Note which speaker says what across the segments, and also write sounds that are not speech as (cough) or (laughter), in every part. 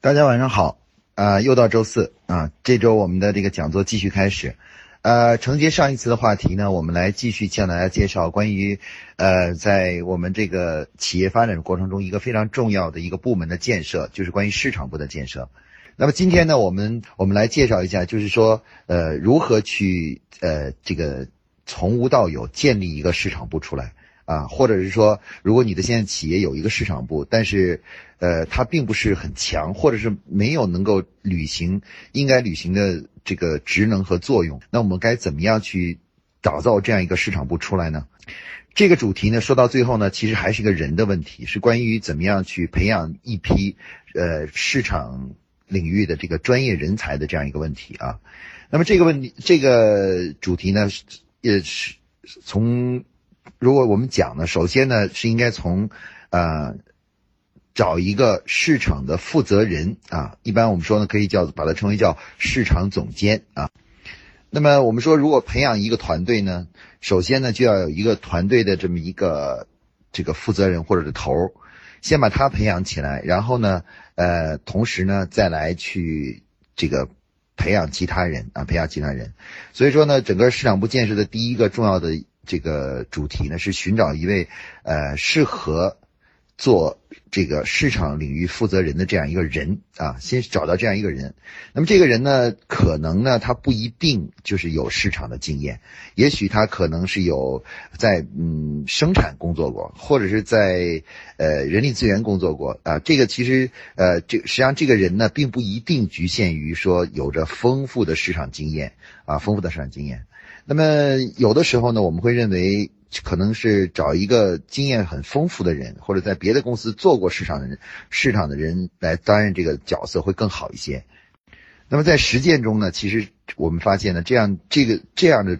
Speaker 1: 大家晚上好，啊，又到周四啊，这周我们的这个讲座继续开始，呃，承接上一次的话题呢，我们来继续向大家介绍关于，呃，在我们这个企业发展过程中，一个非常重要的一个部门的建设，就是关于市场部的建设。那么今天呢，我们我们来介绍一下，就是说，呃，如何去呃这个从无到有建立一个市场部出来。啊，或者是说，如果你的现在企业有一个市场部，但是，呃，它并不是很强，或者是没有能够履行应该履行的这个职能和作用，那我们该怎么样去打造这样一个市场部出来呢？这个主题呢，说到最后呢，其实还是一个人的问题，是关于怎么样去培养一批呃市场领域的这个专业人才的这样一个问题啊。那么这个问题，这个主题呢，也是从。如果我们讲呢，首先呢是应该从，呃，找一个市场的负责人啊，一般我们说呢可以叫把它称为叫市场总监啊。那么我们说，如果培养一个团队呢，首先呢就要有一个团队的这么一个这个负责人或者是头儿，先把他培养起来，然后呢，呃，同时呢再来去这个培养其他人啊，培养其他人。所以说呢，整个市场部建设的第一个重要的。这个主题呢是寻找一位呃适合做这个市场领域负责人的这样一个人啊，先找到这样一个人。那么这个人呢，可能呢他不一定就是有市场的经验，也许他可能是有在嗯生产工作过，或者是在呃人力资源工作过啊。这个其实呃这实际上这个人呢，并不一定局限于说有着丰富的市场经验啊，丰富的市场经验。那么有的时候呢，我们会认为可能是找一个经验很丰富的人，或者在别的公司做过市场的人、市场的人来担任这个角色会更好一些。那么在实践中呢，其实我们发现呢，这样这个这样的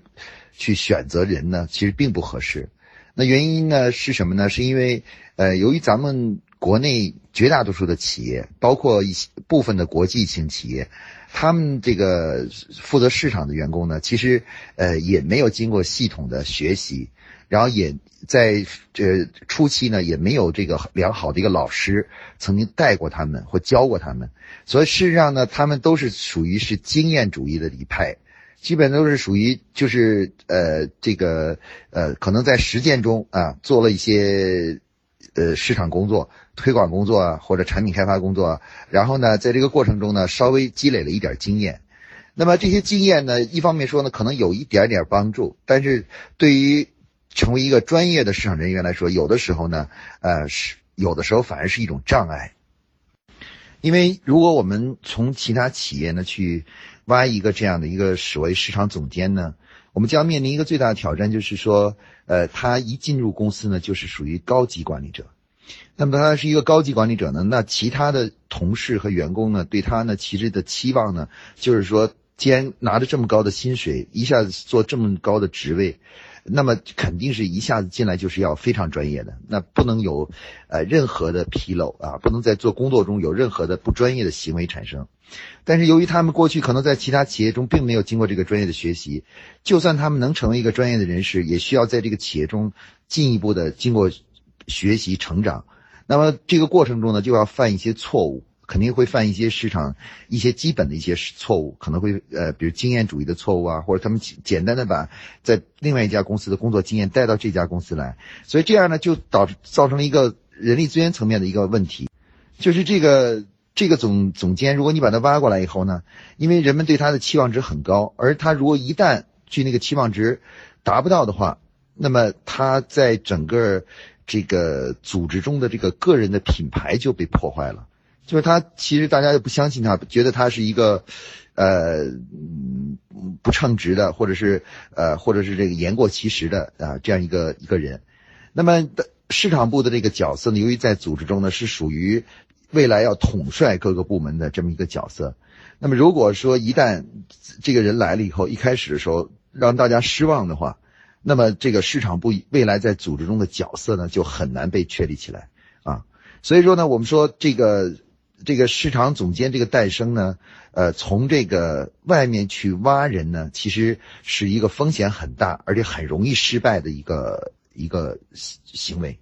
Speaker 1: 去选择人呢，其实并不合适。那原因呢是什么呢？是因为呃，由于咱们国内绝大多数的企业，包括一些部分的国际型企业。他们这个负责市场的员工呢，其实呃也没有经过系统的学习，然后也在这初期呢也没有这个良好的一个老师曾经带过他们或教过他们，所以事实上呢，他们都是属于是经验主义的一派，基本都是属于就是呃这个呃可能在实践中啊做了一些呃市场工作。推广工作，或者产品开发工作，然后呢，在这个过程中呢，稍微积累了一点经验。那么这些经验呢，一方面说呢，可能有一点点帮助，但是对于成为一个专业的市场人员来说，有的时候呢，呃，是有的时候反而是一种障碍。因为如果我们从其他企业呢去挖一个这样的一个所谓市场总监呢，我们将面临一个最大的挑战，就是说，呃，他一进入公司呢，就是属于高级管理者。那么他是一个高级管理者呢，那其他的同事和员工呢，对他呢其实的期望呢，就是说，既然拿着这么高的薪水，一下子做这么高的职位，那么肯定是一下子进来就是要非常专业的，那不能有呃任何的纰漏啊，不能在做工作中有任何的不专业的行为产生。但是由于他们过去可能在其他企业中并没有经过这个专业的学习，就算他们能成为一个专业的人士，也需要在这个企业中进一步的经过。学习成长，那么这个过程中呢，就要犯一些错误，肯定会犯一些市场一些基本的一些错误，可能会呃，比如经验主义的错误啊，或者他们简单的把在另外一家公司的工作经验带到这家公司来，所以这样呢，就导致造成了一个人力资源层面的一个问题，就是这个这个总总监，如果你把他挖过来以后呢，因为人们对他的期望值很高，而他如果一旦距那个期望值达不到的话，那么他在整个这个组织中的这个个人的品牌就被破坏了，就是他其实大家又不相信他，觉得他是一个，呃，不称职的，或者是呃，或者是这个言过其实的啊这样一个一个人。那么市场部的这个角色呢，由于在组织中呢是属于未来要统帅各个部门的这么一个角色。那么如果说一旦这个人来了以后，一开始的时候让大家失望的话，那么这个市场部未来在组织中的角色呢，就很难被确立起来啊。所以说呢，我们说这个这个市场总监这个诞生呢，呃，从这个外面去挖人呢，其实是一个风险很大，而且很容易失败的一个一个行为。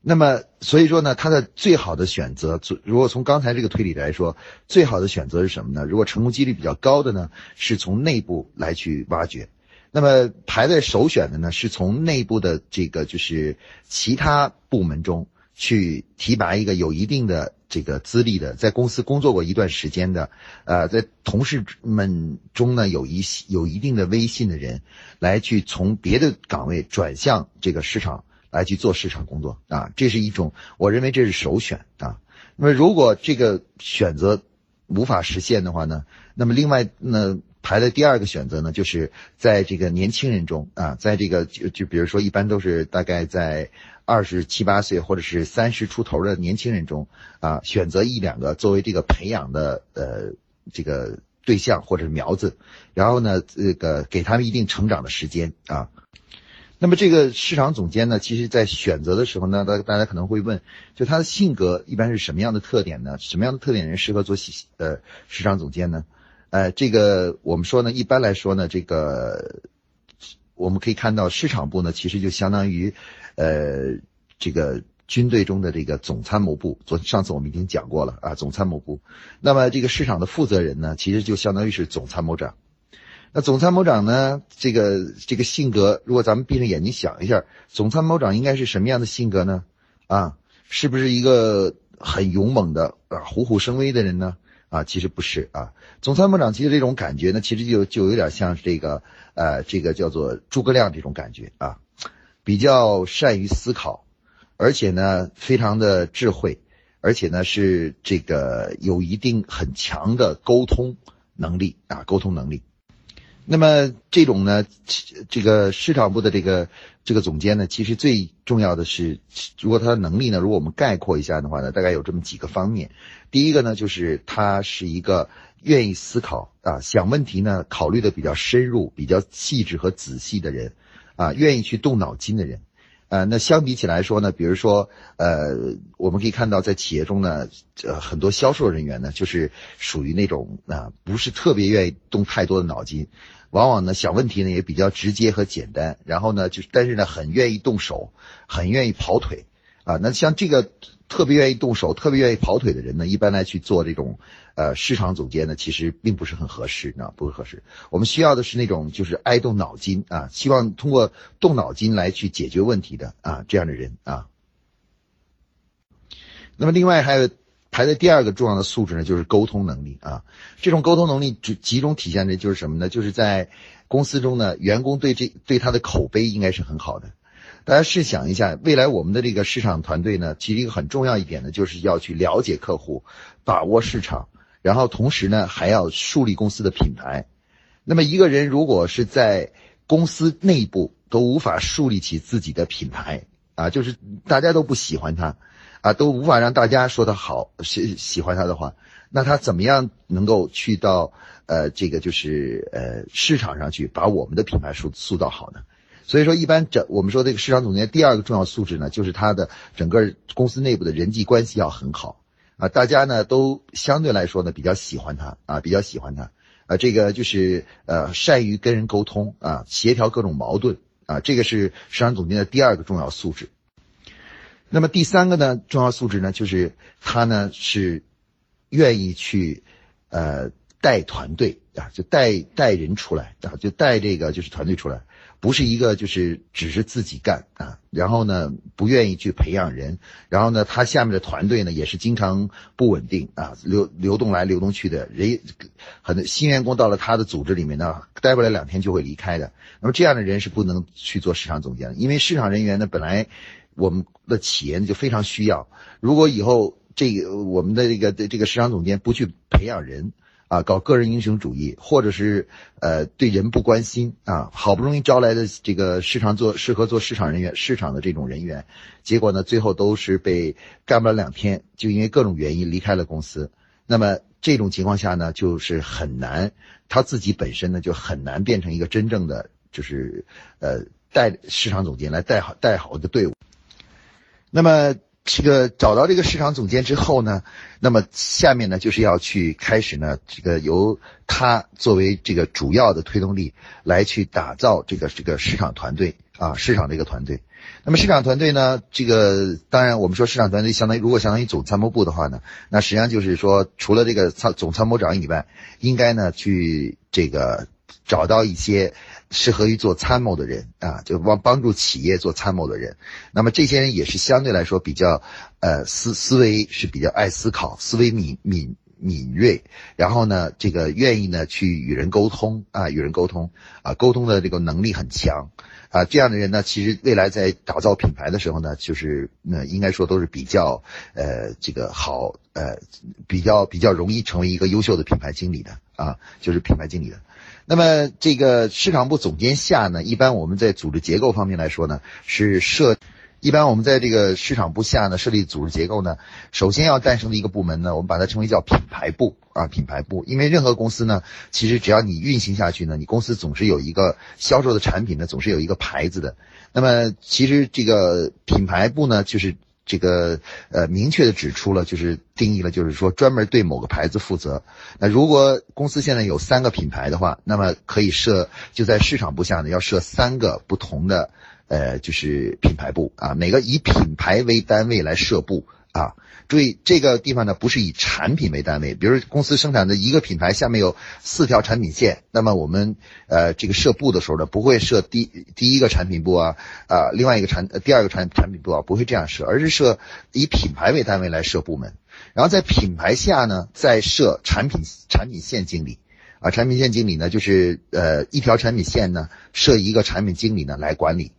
Speaker 1: 那么，所以说呢，他的最好的选择，如果从刚才这个推理来说，最好的选择是什么呢？如果成功几率比较高的呢，是从内部来去挖掘。那么排在首选的呢，是从内部的这个就是其他部门中去提拔一个有一定的这个资历的，在公司工作过一段时间的，呃，在同事们中呢有一有一定的威信的人，来去从别的岗位转向这个市场。来去做市场工作啊，这是一种，我认为这是首选啊。那么如果这个选择无法实现的话呢，那么另外呢排的第二个选择呢，就是在这个年轻人中啊，在这个就就比如说一般都是大概在二十七八岁或者是三十出头的年轻人中啊，选择一两个作为这个培养的呃这个对象或者是苗子，然后呢这个给他们一定成长的时间啊。那么这个市场总监呢，其实在选择的时候呢，大大家可能会问，就他的性格一般是什么样的特点呢？什么样的特点人适合做呃市场总监呢？呃，这个我们说呢，一般来说呢，这个我们可以看到市场部呢，其实就相当于呃这个军队中的这个总参谋部。昨上次我们已经讲过了啊，总参谋部。那么这个市场的负责人呢，其实就相当于是总参谋长。那总参谋长呢？这个这个性格，如果咱们闭上眼睛想一下，总参谋长应该是什么样的性格呢？啊，是不是一个很勇猛的啊，虎虎生威的人呢？啊，其实不是啊。总参谋长其实这种感觉呢，其实就就有点像这个呃，这个叫做诸葛亮这种感觉啊，比较善于思考，而且呢，非常的智慧，而且呢是这个有一定很强的沟通能力啊，沟通能力。那么这种呢，这个市场部的这个这个总监呢，其实最重要的是，如果他的能力呢，如果我们概括一下的话呢，大概有这么几个方面。第一个呢，就是他是一个愿意思考啊，想问题呢，考虑的比较深入、比较细致和仔细的人，啊，愿意去动脑筋的人。呃，那相比起来说呢，比如说，呃，我们可以看到在企业中呢，呃，很多销售人员呢，就是属于那种啊，不是特别愿意动太多的脑筋。往往呢，想问题呢也比较直接和简单，然后呢，就是但是呢，很愿意动手，很愿意跑腿，啊，那像这个特别愿意动手、特别愿意跑腿的人呢，一般来去做这种，呃，市场总监呢，其实并不是很合适，啊，不是合适。我们需要的是那种就是爱动脑筋啊，希望通过动脑筋来去解决问题的啊这样的人啊。那么另外还有。排在第二个重要的素质呢，就是沟通能力啊。这种沟通能力集集中体现的就是什么呢？就是在公司中呢，员工对这对他的口碑应该是很好的。大家试想一下，未来我们的这个市场团队呢，其实一个很重要一点呢，就是要去了解客户，把握市场，然后同时呢，还要树立公司的品牌。那么一个人如果是在公司内部都无法树立起自己的品牌啊，就是大家都不喜欢他。啊，都无法让大家说他好，喜喜欢他的话，那他怎么样能够去到呃这个就是呃市场上去把我们的品牌塑塑造好呢？所以说，一般整我们说这个市场总监第二个重要素质呢，就是他的整个公司内部的人际关系要很好啊，大家呢都相对来说呢比较喜欢他啊，比较喜欢他啊，这个就是呃善于跟人沟通啊，协调各种矛盾啊，这个是市场总监的第二个重要素质。那么第三个呢，重要素质呢，就是他呢是愿意去呃带团队啊，就带带人出来啊，就带这个就是团队出来，不是一个就是只是自己干啊，然后呢不愿意去培养人，然后呢他下面的团队呢也是经常不稳定啊，流流动来流动去的人，很多新员工到了他的组织里面呢，待不了两天就会离开的。那么这样的人是不能去做市场总监的，因为市场人员呢本来。我们的企业就非常需要，如果以后这个我们的这个这个市场总监不去培养人啊，搞个人英雄主义，或者是呃对人不关心啊，好不容易招来的这个市场做适合做市场人员市场的这种人员，结果呢最后都是被干不了两天，就因为各种原因离开了公司。那么这种情况下呢，就是很难他自己本身呢就很难变成一个真正的就是呃带市场总监来带好带好的队伍。那么这个找到这个市场总监之后呢，那么下面呢就是要去开始呢，这个由他作为这个主要的推动力来去打造这个这个市场团队啊，市场这个团队。那么市场团队呢，这个当然我们说市场团队相当于如果相当于总参谋部的话呢，那实际上就是说除了这个参总参谋长以外，应该呢去这个找到一些。适合于做参谋的人啊，就帮帮助企业做参谋的人。那么这些人也是相对来说比较，呃，思思维是比较爱思考，思维敏敏敏锐。然后呢，这个愿意呢去与人沟通啊，与人沟通啊，沟通的这个能力很强啊。这样的人呢，其实未来在打造品牌的时候呢，就是那应该说都是比较呃这个好呃比较比较容易成为一个优秀的品牌经理的啊，就是品牌经理的。那么这个市场部总监下呢，一般我们在组织结构方面来说呢，是设，一般我们在这个市场部下呢设立组织结构呢，首先要诞生的一个部门呢，我们把它称为叫品牌部啊，品牌部。因为任何公司呢，其实只要你运行下去呢，你公司总是有一个销售的产品呢，总是有一个牌子的。那么其实这个品牌部呢，就是。这个呃，明确的指出了，就是定义了，就是说专门对某个牌子负责。那如果公司现在有三个品牌的话，那么可以设就在市场部下呢，要设三个不同的呃，就是品牌部啊，每个以品牌为单位来设部。啊，注意这个地方呢，不是以产品为单位。比如公司生产的一个品牌下面有四条产品线，那么我们呃这个设部的时候呢，不会设第第一个产品部啊啊，另外一个产第二个产产品部啊，不会这样设，而是设以品牌为单位来设部门。然后在品牌下呢，再设产品产品线经理啊，产品线经理呢就是呃一条产品线呢设一个产品经理呢来管理。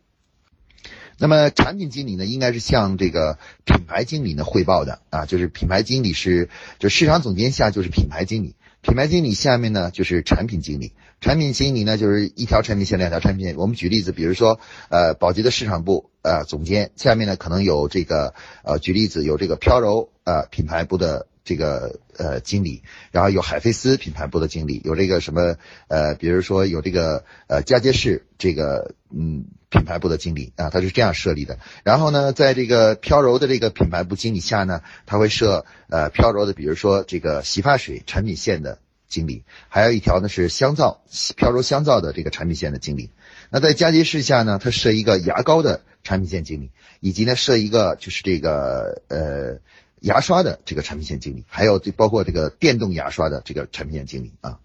Speaker 1: 那么产品经理呢，应该是向这个品牌经理呢汇报的啊，就是品牌经理是就市场总监下就是品牌经理，品牌经理下面呢就是产品经理，产品经理呢就是一条产品线两条产品线。我们举例子，比如说呃宝洁的市场部呃总监下面呢可能有这个呃举例子有这个飘柔呃品牌部的。这个呃经理，然后有海飞丝品牌部的经理，有这个什么呃，比如说有这个呃佳洁士这个嗯品牌部的经理啊，他是这样设立的。然后呢，在这个飘柔的这个品牌部经理下呢，他会设呃飘柔的，比如说这个洗发水产品线的经理，还有一条呢是香皂飘柔香皂的这个产品线的经理。那在佳洁士下呢，他设一个牙膏的产品线经理，以及呢设一个就是这个呃。牙刷的这个产品线经理，还有这包括这个电动牙刷的这个产品线经理啊。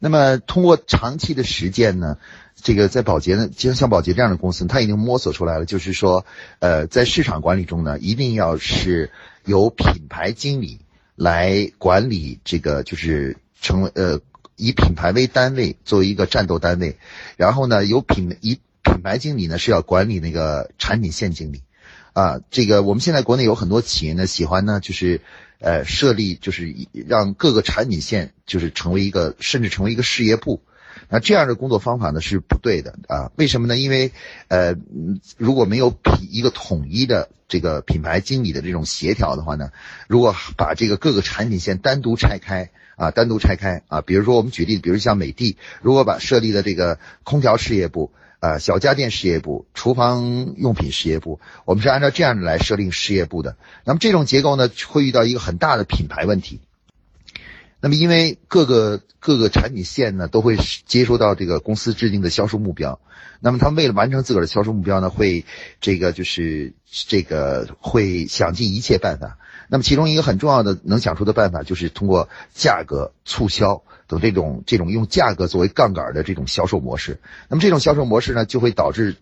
Speaker 1: 那么通过长期的实践呢，这个在宝洁呢，就像宝洁这样的公司，它已经摸索出来了，就是说，呃，在市场管理中呢，一定要是由品牌经理来管理这个，就是成为呃以品牌为单位作为一个战斗单位，然后呢，由品以品牌经理呢是要管理那个产品线经理。啊，这个我们现在国内有很多企业呢，喜欢呢，就是，呃，设立就是让各个产品线就是成为一个，甚至成为一个事业部。那这样的工作方法呢是不对的啊？为什么呢？因为，呃，如果没有品一个统一的这个品牌经理的这种协调的话呢，如果把这个各个产品线单独拆开啊，单独拆开啊，比如说我们举例，比如像美的，如果把设立的这个空调事业部。啊，小家电事业部、厨房用品事业部，我们是按照这样来设定事业部的。那么这种结构呢，会遇到一个很大的品牌问题。那么因为各个各个产品线呢，都会接收到这个公司制定的销售目标。那么他们为了完成自个儿的销售目标呢，会这个就是这个会想尽一切办法。那么其中一个很重要的能想出的办法，就是通过价格促销。等这种这种用价格作为杠杆的这种销售模式，那么这种销售模式呢，就会导致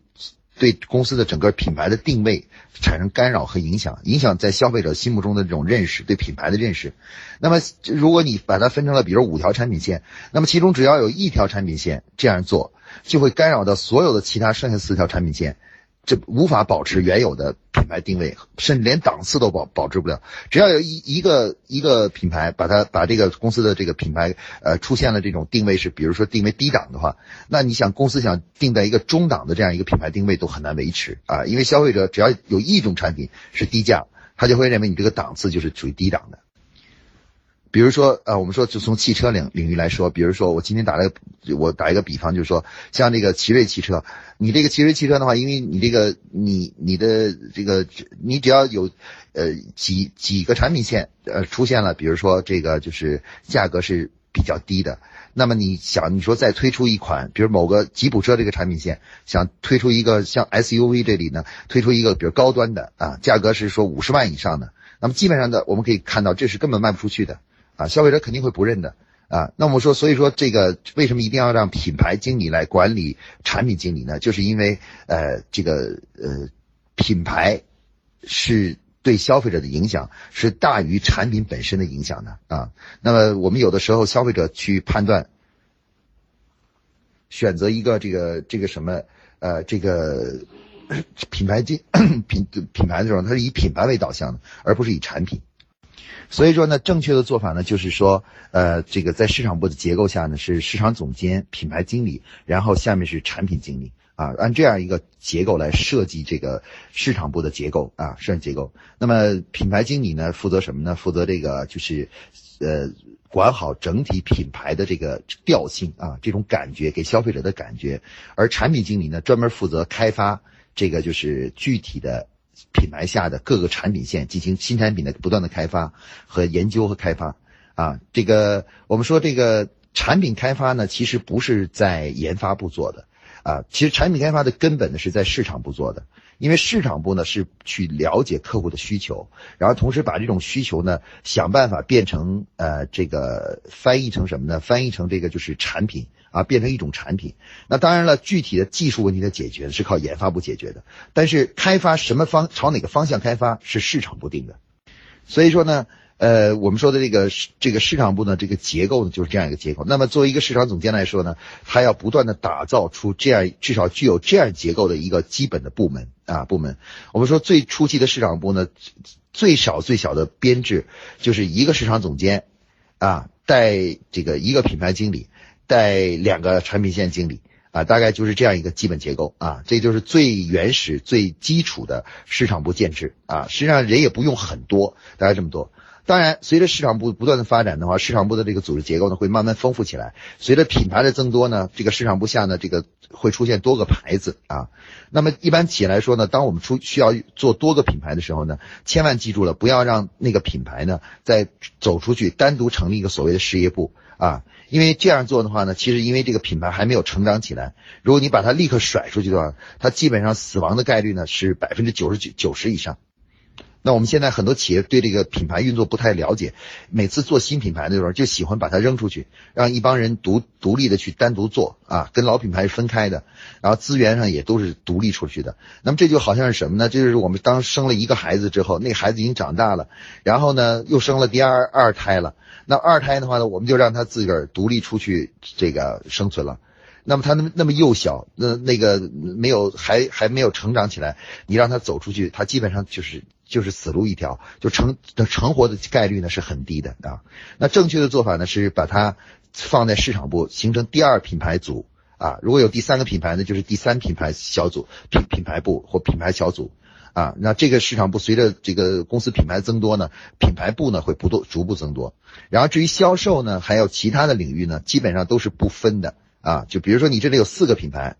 Speaker 1: 对公司的整个品牌的定位产生干扰和影响，影响在消费者心目中的这种认识，对品牌的认识。那么如果你把它分成了，比如五条产品线，那么其中只要有一条产品线这样做，就会干扰到所有的其他剩下四条产品线。这无法保持原有的品牌定位，甚至连档次都保保持不了。只要有一一个一个品牌把它把这个公司的这个品牌呃出现了这种定位是，比如说定为低档的话，那你想公司想定在一个中档的这样一个品牌定位都很难维持啊，因为消费者只要有一种产品是低价，他就会认为你这个档次就是属于低档的。比如说，呃，我们说就从汽车领领域来说，比如说我今天打了个，我打一个比方，就是说像这个奇瑞汽车，你这个奇瑞汽车的话，因为你这个你你的这个你只要有，呃几几个产品线呃出现了，比如说这个就是价格是比较低的。那么你想，你说再推出一款，比如某个吉普车这个产品线，想推出一个像 SUV 这里呢，推出一个比如高端的啊，价格是说五十万以上的，那么基本上的我们可以看到，这是根本卖不出去的啊，消费者肯定会不认的啊。那我们说，所以说这个为什么一定要让品牌经理来管理产品经理呢？就是因为呃，这个呃，品牌是。对消费者的影响是大于产品本身的影响的啊。那么我们有的时候消费者去判断，选择一个这个这个什么呃这个品牌经 (coughs) 品品牌的时候，它是以品牌为导向的，而不是以产品。所以说呢，正确的做法呢，就是说呃这个在市场部的结构下呢，是市场总监、品牌经理，然后下面是产品经理。啊，按这样一个结构来设计这个市场部的结构啊，市场结构。那么品牌经理呢，负责什么呢？负责这个就是，呃，管好整体品牌的这个调性啊，这种感觉给消费者的感觉。而产品经理呢，专门负责开发这个就是具体的品牌下的各个产品线，进行新产品的不断的开发和研究和开发。啊，这个我们说这个产品开发呢，其实不是在研发部做的。啊，其实产品开发的根本呢是在市场部做的，因为市场部呢是去了解客户的需求，然后同时把这种需求呢想办法变成呃这个翻译成什么呢？翻译成这个就是产品啊，变成一种产品。那当然了，具体的技术问题的解决是靠研发部解决的，但是开发什么方朝哪个方向开发是市场部定的，所以说呢。呃，我们说的这个这个市场部呢，这个结构呢就是这样一个结构。那么作为一个市场总监来说呢，他要不断的打造出这样至少具有这样结构的一个基本的部门啊部门。我们说最初期的市场部呢，最少最小的编制就是一个市场总监啊带这个一个品牌经理带两个产品线经理啊，大概就是这样一个基本结构啊，这就是最原始最基础的市场部建制啊。实际上人也不用很多，大概这么多。当然，随着市场部不断的发展的话，市场部的这个组织结构呢会慢慢丰富起来。随着品牌的增多呢，这个市场部下呢这个会出现多个牌子啊。那么一般企业来说呢，当我们出需要做多个品牌的时候呢，千万记住了，不要让那个品牌呢再走出去，单独成立一个所谓的事业部啊。因为这样做的话呢，其实因为这个品牌还没有成长起来，如果你把它立刻甩出去的话，它基本上死亡的概率呢是百分之九十九九十以上。那我们现在很多企业对这个品牌运作不太了解，每次做新品牌的时候就喜欢把它扔出去，让一帮人独独立的去单独做啊，跟老品牌是分开的，然后资源上也都是独立出去的。那么这就好像是什么呢？这就是我们当生了一个孩子之后，那孩子已经长大了，然后呢又生了第二二胎了。那二胎的话呢，我们就让他自个儿独立出去这个生存了。那么他那么那么幼小，那那个没有还还没有成长起来，你让他走出去，他基本上就是。就是死路一条，就成的成活的概率呢是很低的啊。那正确的做法呢是把它放在市场部，形成第二品牌组啊。如果有第三个品牌呢，就是第三品牌小组品品牌部或品牌小组啊。那这个市场部随着这个公司品牌增多呢，品牌部呢会不多逐步增多。然后至于销售呢，还有其他的领域呢，基本上都是不分的啊。就比如说你这里有四个品牌。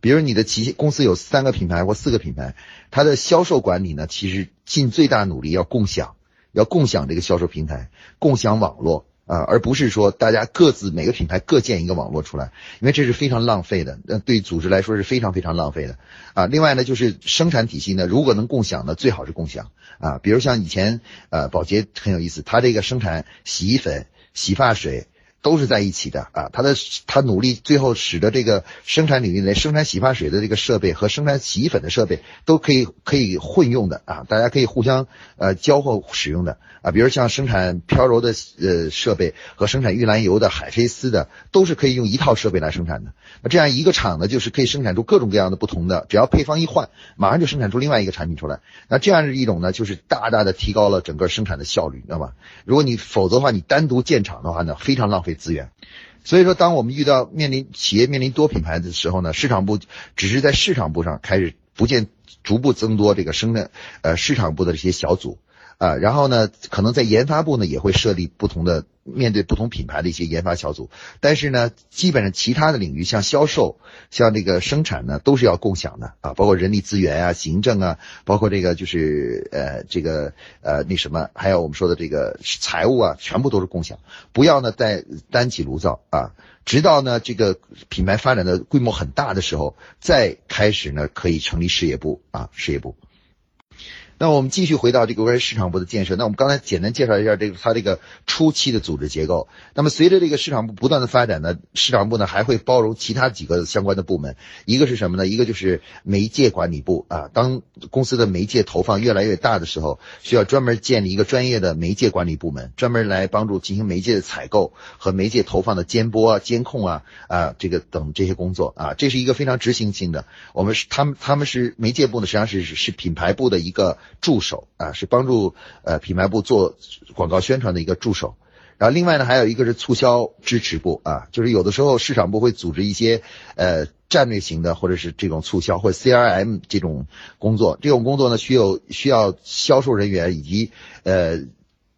Speaker 1: 比如你的企公司有三个品牌或四个品牌，它的销售管理呢，其实尽最大努力要共享，要共享这个销售平台，共享网络啊，而不是说大家各自每个品牌各建一个网络出来，因为这是非常浪费的，那对组织来说是非常非常浪费的啊。另外呢，就是生产体系呢，如果能共享呢，最好是共享啊。比如像以前呃，宝洁很有意思，它这个生产洗衣粉、洗发水。都是在一起的啊，他的他努力，最后使得这个生产领域内生产洗发水的这个设备和生产洗衣粉的设备都可以可以混用的啊，大家可以互相呃交互使用的啊，比如像生产飘柔的呃设备和生产玉兰油的海飞丝的，都是可以用一套设备来生产的。那这样一个厂呢，就是可以生产出各种各样的不同的，只要配方一换，马上就生产出另外一个产品出来。那这样一种呢，就是大大的提高了整个生产的效率，知道吧？如果你否则的话，你单独建厂的话呢，非常浪费。资源，所以说，当我们遇到面临企业面临多品牌的时候呢，市场部只是在市场部上开始逐渐逐步增多这个生产呃市场部的这些小组啊，然后呢，可能在研发部呢也会设立不同的面对不同品牌的一些研发小组，但是呢，基本上其他的领域像销售、像这个生产呢，都是要共享的。啊，包括人力资源啊、行政啊，包括这个就是呃这个呃那什么，还有我们说的这个财务啊，全部都是共享，不要呢再单起炉灶。啊，直到呢这个品牌发展的规模很大的时候，再开始呢可以成立事业部。啊，事业部。那我们继续回到这个关于市场部的建设。那我们刚才简单介绍一下这个它这个初期的组织结构。那么随着这个市场部不断的发展呢，市场部呢还会包容其他几个相关的部门。一个是什么呢？一个就是媒介管理部啊。当公司的媒介投放越来越大的时候，需要专门建立一个专业的媒介管理部门，专门来帮助进行媒介的采购和媒介投放的监播、啊监控啊啊这个等这些工作啊。这是一个非常执行性的。我们是他们他们是媒介部呢，实际上是是品牌部的一个。助手啊，是帮助呃品牌部做广告宣传的一个助手。然后另外呢，还有一个是促销支持部啊，就是有的时候市场部会组织一些呃战略型的或者是这种促销或 CRM 这种工作。这种工作呢，需要需要销售人员以及呃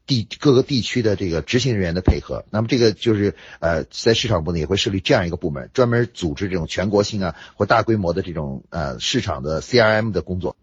Speaker 1: 地各个地区的这个执行人员的配合。那么这个就是呃在市场部呢也会设立这样一个部门，专门组织这种全国性啊或大规模的这种呃市场的 CRM 的工作。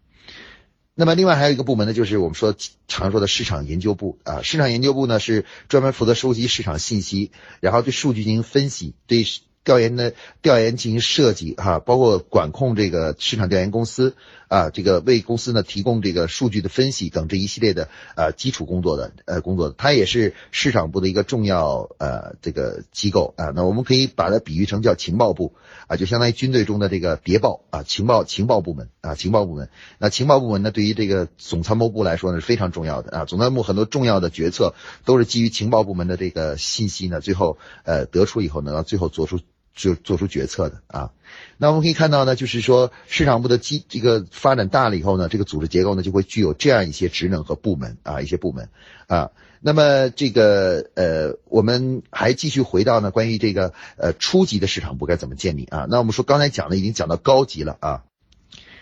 Speaker 1: 那么另外还有一个部门呢，就是我们说常说的市场研究部啊，市场研究部呢是专门负责收集市场信息，然后对数据进行分析，对。调研的调研进行设计哈，包括管控这个市场调研公司啊，这个为公司呢提供这个数据的分析等这一系列的呃基础工作的呃工作，它也是市场部的一个重要呃这个机构啊。那我们可以把它比喻成叫情报部啊，就相当于军队中的这个谍报啊，情报情报部门啊，情报部门。那情报部门呢，对于这个总参谋部来说呢是非常重要的啊。总参谋部很多重要的决策都是基于情报部门的这个信息呢，最后呃得出以后呢，最后做出。就做出决策的啊，那我们可以看到呢，就是说市场部的基这个发展大了以后呢，这个组织结构呢就会具有这样一些职能和部门啊，一些部门啊。那么这个呃，我们还继续回到呢，关于这个呃初级的市场部该怎么建立啊？那我们说刚才讲的已经讲到高级了啊。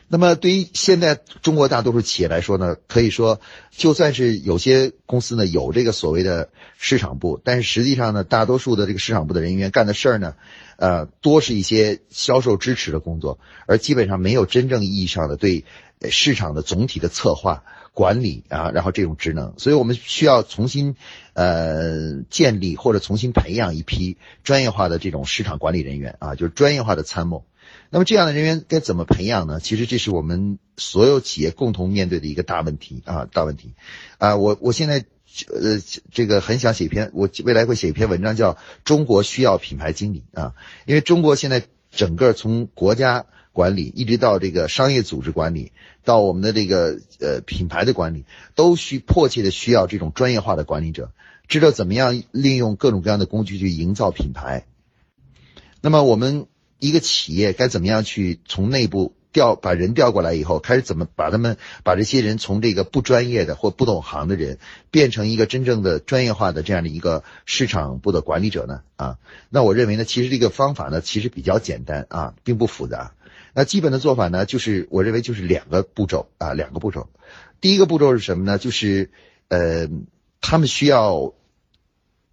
Speaker 1: 那么对于现在中国大多数企业来说呢，可以说就算是有些公司呢有这个所谓的市场部，但是实际上呢，大多数的这个市场部的人员干的事儿呢。呃，多是一些销售支持的工作，而基本上没有真正意义上的对市场的总体的策划管理啊，然后这种职能，所以我们需要重新呃建立或者重新培养一批专业化的这种市场管理人员啊，就是专业化的参谋。那么这样的人员该怎么培养呢？其实这是我们所有企业共同面对的一个大问题啊，大问题啊，我我现在。呃，这个很想写一篇，我未来会写一篇文章，叫《中国需要品牌经理》啊，因为中国现在整个从国家管理一直到这个商业组织管理，到我们的这个呃品牌的管理，都需迫切的需要这种专业化的管理者，知道怎么样利用各种各样的工具去营造品牌。那么我们一个企业该怎么样去从内部？调把人调过来以后，开始怎么把他们把这些人从这个不专业的或不懂行的人，变成一个真正的专业化的这样的一个市场部的管理者呢？啊，那我认为呢，其实这个方法呢，其实比较简单啊，并不复杂。那基本的做法呢，就是我认为就是两个步骤啊，两个步骤。第一个步骤是什么呢？就是呃，他们需要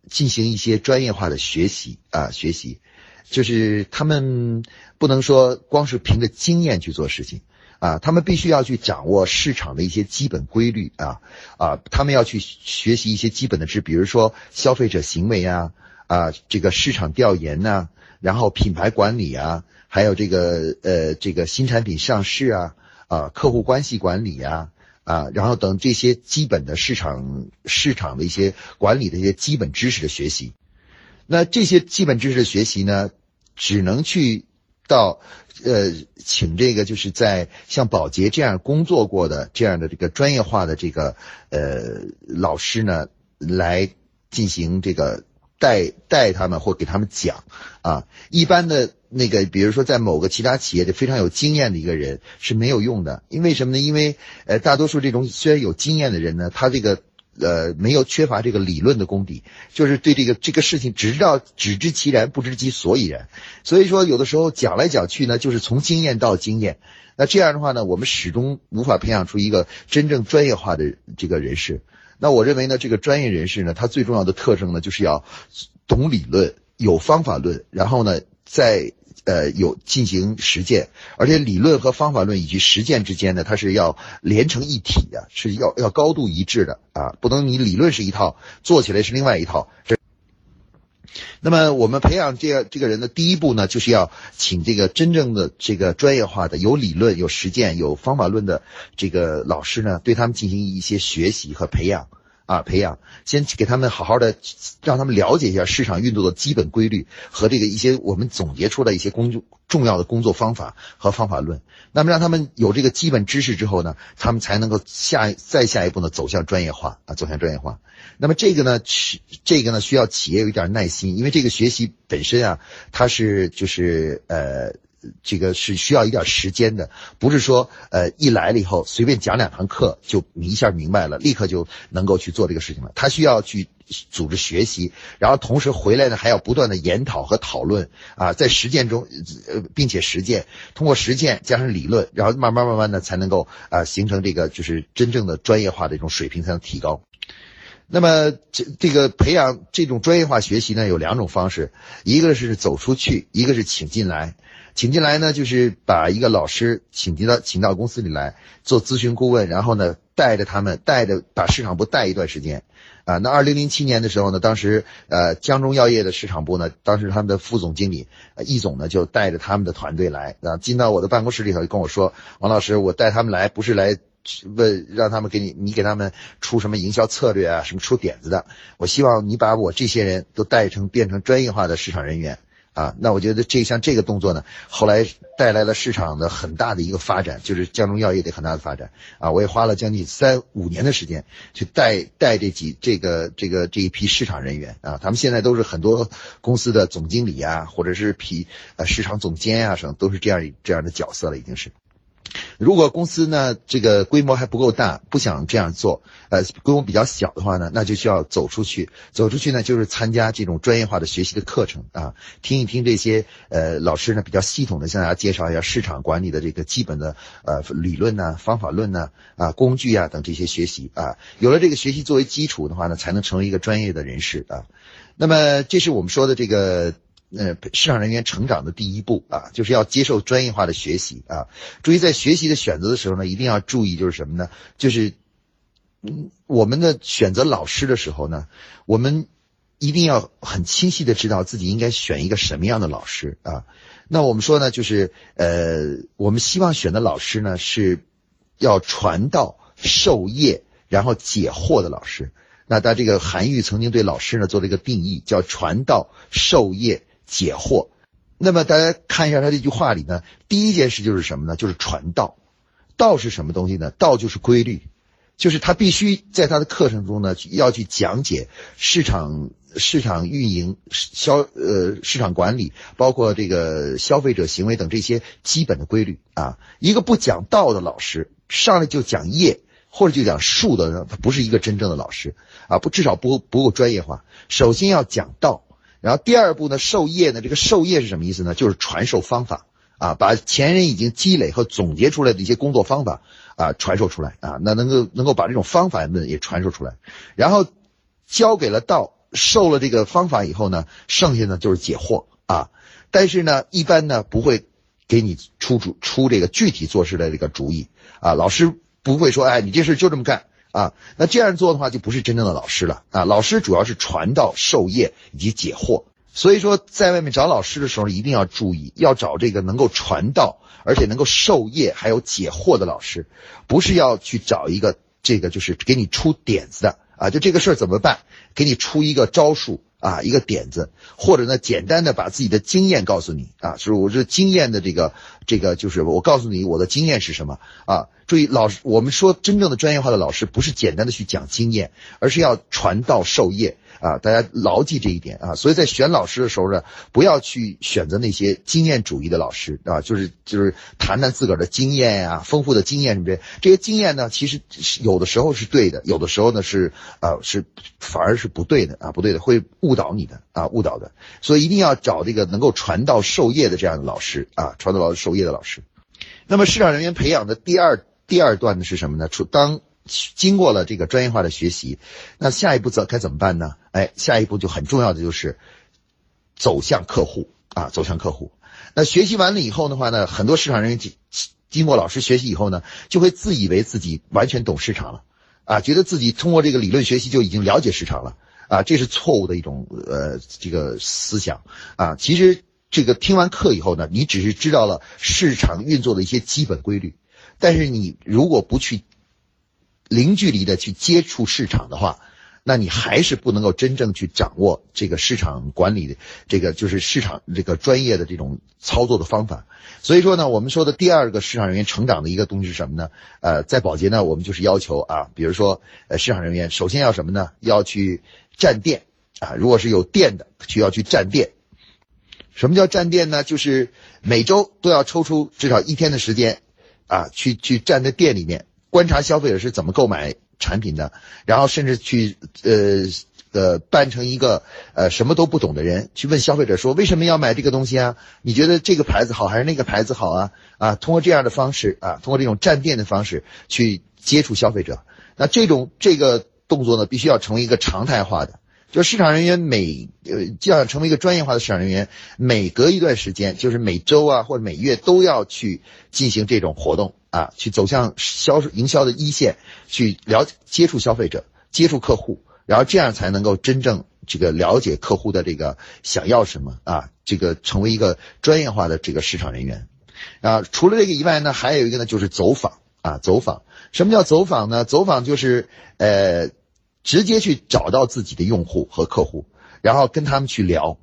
Speaker 1: 进行一些专业化的学习啊，学习。就是他们不能说光是凭着经验去做事情啊，他们必须要去掌握市场的一些基本规律啊啊，他们要去学习一些基本的知，比如说消费者行为啊啊，这个市场调研呐，然后品牌管理啊，还有这个呃这个新产品上市啊啊，客户关系管理啊啊，然后等这些基本的市场市场的一些管理的一些基本知识的学习。那这些基本知识的学习呢，只能去到呃，请这个就是在像保洁这样工作过的这样的这个专业化的这个呃老师呢，来进行这个带带他们或给他们讲啊。一般的那个，比如说在某个其他企业的非常有经验的一个人是没有用的，因为什么呢？因为呃，大多数这种虽然有经验的人呢，他这个。呃没有缺乏这个理论的功底，就是对这个这个事情只知道只知其然不知其所以然，所以说有的时候讲来讲去呢，就是从经验到经验。那这样的话呢，我们始终无法培养出一个真正专业化的这个人士。那我认为呢，这个专业人士呢，他最重要的特征呢，就是要懂理论、有方法论，然后呢，在呃有进行实践，而且理论和方法论以及实践之间呢，它是要连成一体的，是要要高度一致的啊，不能你理论是一套，做起来是另外一套。这。那么我们培养这个这个人的第一步呢，就是要请这个真正的这个专业化的、有理论、有实践、有方法论的这个老师呢，对他们进行一些学习和培养啊，培养，先给他们好好的，让他们了解一下市场运作的基本规律和这个一些我们总结出来一些工作重要的工作方法和方法论。那么让他们有这个基本知识之后呢，他们才能够下再下一步呢走向专业化啊，走向专业化。那么这个呢，这个呢需要企业有一点耐心，因为这个学习本身啊，它是就是呃，这个是需要一点时间的，不是说呃一来了以后随便讲两堂课就一下明白了，立刻就能够去做这个事情了。他需要去组织学习，然后同时回来呢还要不断的研讨和讨论啊，在实践中呃并且实践，通过实践加上理论，然后慢慢慢慢的才能够啊形成这个就是真正的专业化的一种水平才能提高。那么这这个培养这种专业化学习呢，有两种方式，一个是走出去，一个是请进来。请进来呢，就是把一个老师请进到请到公司里来做咨询顾问，然后呢带着他们带着把市场部带一段时间。啊，那二零零七年的时候呢，当时呃江中药业的市场部呢，当时他们的副总经理易总呢就带着他们的团队来啊，进到我的办公室里头就跟我说，王老师，我带他们来不是来。问让他们给你，你给他们出什么营销策略啊？什么出点子的？我希望你把我这些人都带成变成专业化的市场人员啊！那我觉得这像这个动作呢，后来带来了市场的很大的一个发展，就是江中药业的很大的发展啊！我也花了将近三五年的时间去带带这几这个这个这一批市场人员啊，他们现在都是很多公司的总经理啊，或者是批呃市场总监啊什么，都是这样这样的角色了，已经是。如果公司呢这个规模还不够大，不想这样做，呃，规模比较小的话呢，那就需要走出去。走出去呢，就是参加这种专业化的学习的课程啊，听一听这些呃老师呢比较系统的向大家介绍一下市场管理的这个基本的呃理论呢、方法论呢、啊工具啊等这些学习啊。有了这个学习作为基础的话呢，才能成为一个专业的人士啊。那么这是我们说的这个。呃，市场人员成长的第一步啊，就是要接受专业化的学习啊。注意，在学习的选择的时候呢，一定要注意，就是什么呢？就是，嗯，我们的选择老师的时候呢，我们一定要很清晰的知道自己应该选一个什么样的老师啊。那我们说呢，就是呃，我们希望选的老师呢，是要传道授业，然后解惑的老师。那他这个韩愈曾经对老师呢做了一个定义，叫传道授业。解惑，那么大家看一下他这句话里呢，第一件事就是什么呢？就是传道。道是什么东西呢？道就是规律，就是他必须在他的课程中呢，要去讲解市场、市场运营、消呃市场管理，包括这个消费者行为等这些基本的规律啊。一个不讲道的老师，上来就讲业或者就讲术的，他不是一个真正的老师啊，不至少不不够专业化。首先要讲道。然后第二步呢，授业呢，这个授业是什么意思呢？就是传授方法啊，把前人已经积累和总结出来的一些工作方法啊传授出来啊，那能够能够把这种方法呢也传授出来，然后教给了道，授了这个方法以后呢，剩下呢就是解惑啊，但是呢，一般呢不会给你出主出这个具体做事的这个主意啊，老师不会说，哎，你这事就这么干。啊，那这样做的话就不是真正的老师了啊！老师主要是传道授业以及解惑，所以说在外面找老师的时候一定要注意，要找这个能够传道而且能够授业还有解惑的老师，不是要去找一个这个就是给你出点子的啊，就这个事儿怎么办，给你出一个招数啊，一个点子，或者呢简单的把自己的经验告诉你啊，就是我这经验的这个这个就是我告诉你我的经验是什么啊。注意，老师，我们说真正的专业化的老师，不是简单的去讲经验，而是要传道授业啊！大家牢记这一点啊！所以在选老师的时候呢，不要去选择那些经验主义的老师啊，就是就是谈谈自个儿的经验呀、丰富的经验什么这这些经验呢，其实有的时候是对的，有的时候呢是啊是反而是不对的啊，不对的，会误导你的啊，误导的。所以一定要找这个能够传道授业的这样的老师啊，传道老师授业的老师。那么市场人员培养的第二。第二段呢是什么呢？出当经过了这个专业化的学习，那下一步则该怎么办呢？哎，下一步就很重要的就是走向客户啊，走向客户。那学习完了以后的话呢，很多市场人员经经过老师学习以后呢，就会自以为自己完全懂市场了啊，觉得自己通过这个理论学习就已经了解市场了啊，这是错误的一种呃这个思想啊。其实这个听完课以后呢，你只是知道了市场运作的一些基本规律。但是你如果不去零距离的去接触市场的话，那你还是不能够真正去掌握这个市场管理的这个就是市场这个专业的这种操作的方法。所以说呢，我们说的第二个市场人员成长的一个东西是什么呢？呃，在保洁呢，我们就是要求啊，比如说呃，市场人员首先要什么呢？要去站店啊，如果是有店的，就要去站店。什么叫站店呢？就是每周都要抽出至少一天的时间。啊，去去站在店里面观察消费者是怎么购买产品的，然后甚至去呃呃扮成一个呃什么都不懂的人，去问消费者说为什么要买这个东西啊？你觉得这个牌子好还是那个牌子好啊？啊，通过这样的方式啊，通过这种站店的方式去接触消费者，那这种这个动作呢，必须要成为一个常态化的。就市场人员每呃就要成为一个专业化的市场人员，每隔一段时间，就是每周啊或者每月都要去进行这种活动啊，去走向销售营销的一线，去了接触消费者，接触客户，然后这样才能够真正这个了解客户的这个想要什么啊，这个成为一个专业化的这个市场人员啊。除了这个以外呢，还有一个呢就是走访啊，走访。什么叫走访呢？走访就是呃。直接去找到自己的用户和客户，然后跟他们去聊。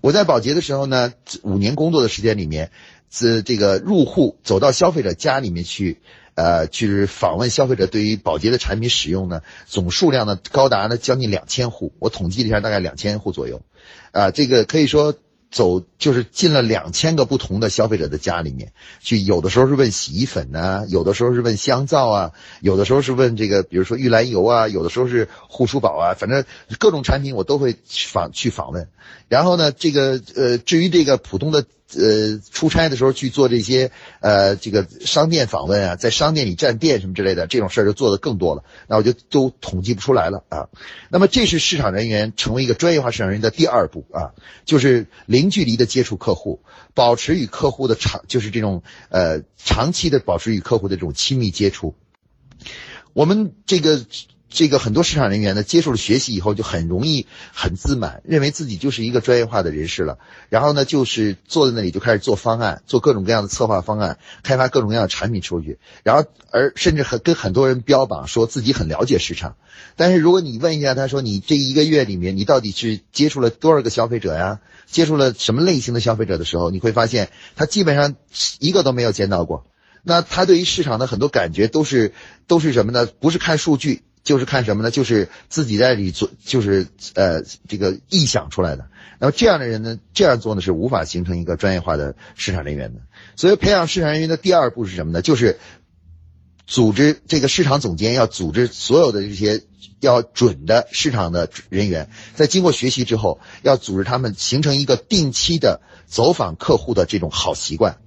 Speaker 1: 我在保洁的时候呢，五年工作的时间里面，自这个入户走到消费者家里面去，呃，去访问消费者对于保洁的产品使用呢，总数量呢高达呢将近两千户，我统计了一下，大概两千户左右，啊，这个可以说。走就是进了两千个不同的消费者的家里面去，有的时候是问洗衣粉呐，有的时候是问香皂啊，有的时候是问这个，比如说玉兰油啊，有的时候是护舒宝啊，反正各种产品我都会访去访问。然后呢，这个呃，至于这个普通的。呃，出差的时候去做这些呃，这个商店访问啊，在商店里站店什么之类的这种事儿就做的更多了，那我就都统计不出来了啊。那么这是市场人员成为一个专业化市场人员的第二步啊，就是零距离的接触客户，保持与客户的长，就是这种呃长期的保持与客户的这种亲密接触。我们这个。这个很多市场人员呢，接受了学习以后，就很容易很自满，认为自己就是一个专业化的人士了。然后呢，就是坐在那里就开始做方案，做各种各样的策划方案，开发各种各样的产品出去。然后，而甚至很跟很多人标榜说自己很了解市场。但是如果你问一下他说，你这一个月里面你到底是接触了多少个消费者呀？接触了什么类型的消费者的时候，你会发现他基本上一个都没有见到过。那他对于市场的很多感觉都是都是什么呢？不是看数据。就是看什么呢？就是自己在里做，就是呃这个臆想出来的。那么这样的人呢，这样做呢是无法形成一个专业化的市场人员的。所以培养市场人员的第二步是什么呢？就是组织这个市场总监要组织所有的这些要准的市场的人员，在经过学习之后，要组织他们形成一个定期的走访客户的这种好习惯。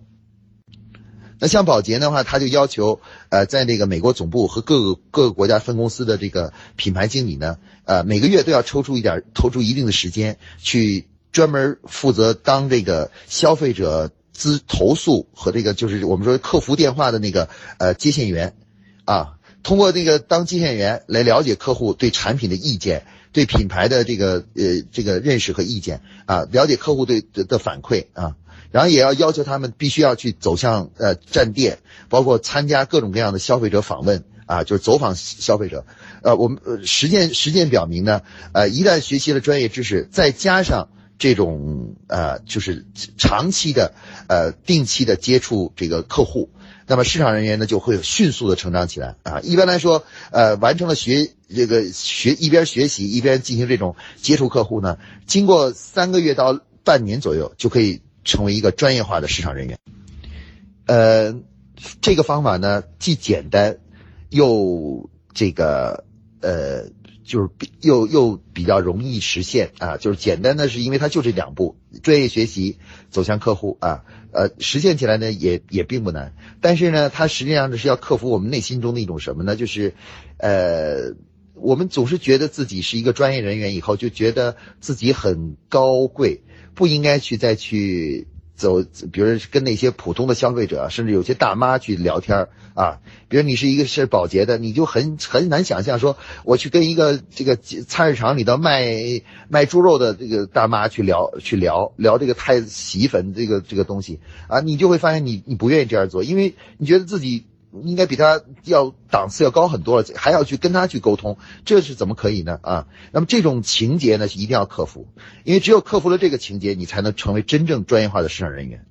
Speaker 1: 那像宝洁的话，他就要求，呃，在那个美国总部和各个各个国家分公司的这个品牌经理呢，呃，每个月都要抽出一点，抽出一定的时间，去专门负责当这个消费者资投诉和这个就是我们说客服电话的那个呃接线员，啊，通过这个当接线员来了解客户对产品的意见，对品牌的这个呃这个认识和意见，啊，了解客户对的反馈啊。然后也要要求他们必须要去走向呃站店，包括参加各种各样的消费者访问啊，就是走访消费者。呃，我们实践实践表明呢，呃，一旦学习了专业知识，再加上这种呃就是长期的呃定期的接触这个客户。那么市场人员呢就会迅速的成长起来啊。一般来说，呃，完成了学这个学一边学习一边进行这种接触客户呢，经过三个月到半年左右就可以成为一个专业化的市场人员。呃，这个方法呢既简单又这个呃。就是又又比较容易实现啊，就是简单的是因为它就这两步，专业学习走向客户啊，呃，实现起来呢也也并不难，但是呢，它实际上呢是要克服我们内心中的一种什么呢？就是，呃，我们总是觉得自己是一个专业人员，以后就觉得自己很高贵，不应该去再去。走，比如跟那些普通的消费者，甚至有些大妈去聊天啊。比如你是一个是保洁的，你就很很难想象说，我去跟一个这个菜市场里头卖卖猪肉的这个大妈去聊去聊聊这个太洗衣粉这个这个东西啊，你就会发现你你不愿意这样做，因为你觉得自己。应该比他要档次要高很多了，还要去跟他去沟通，这是怎么可以呢？啊，那么这种情节呢一定要克服，因为只有克服了这个情节，你才能成为真正专业化的市场人员。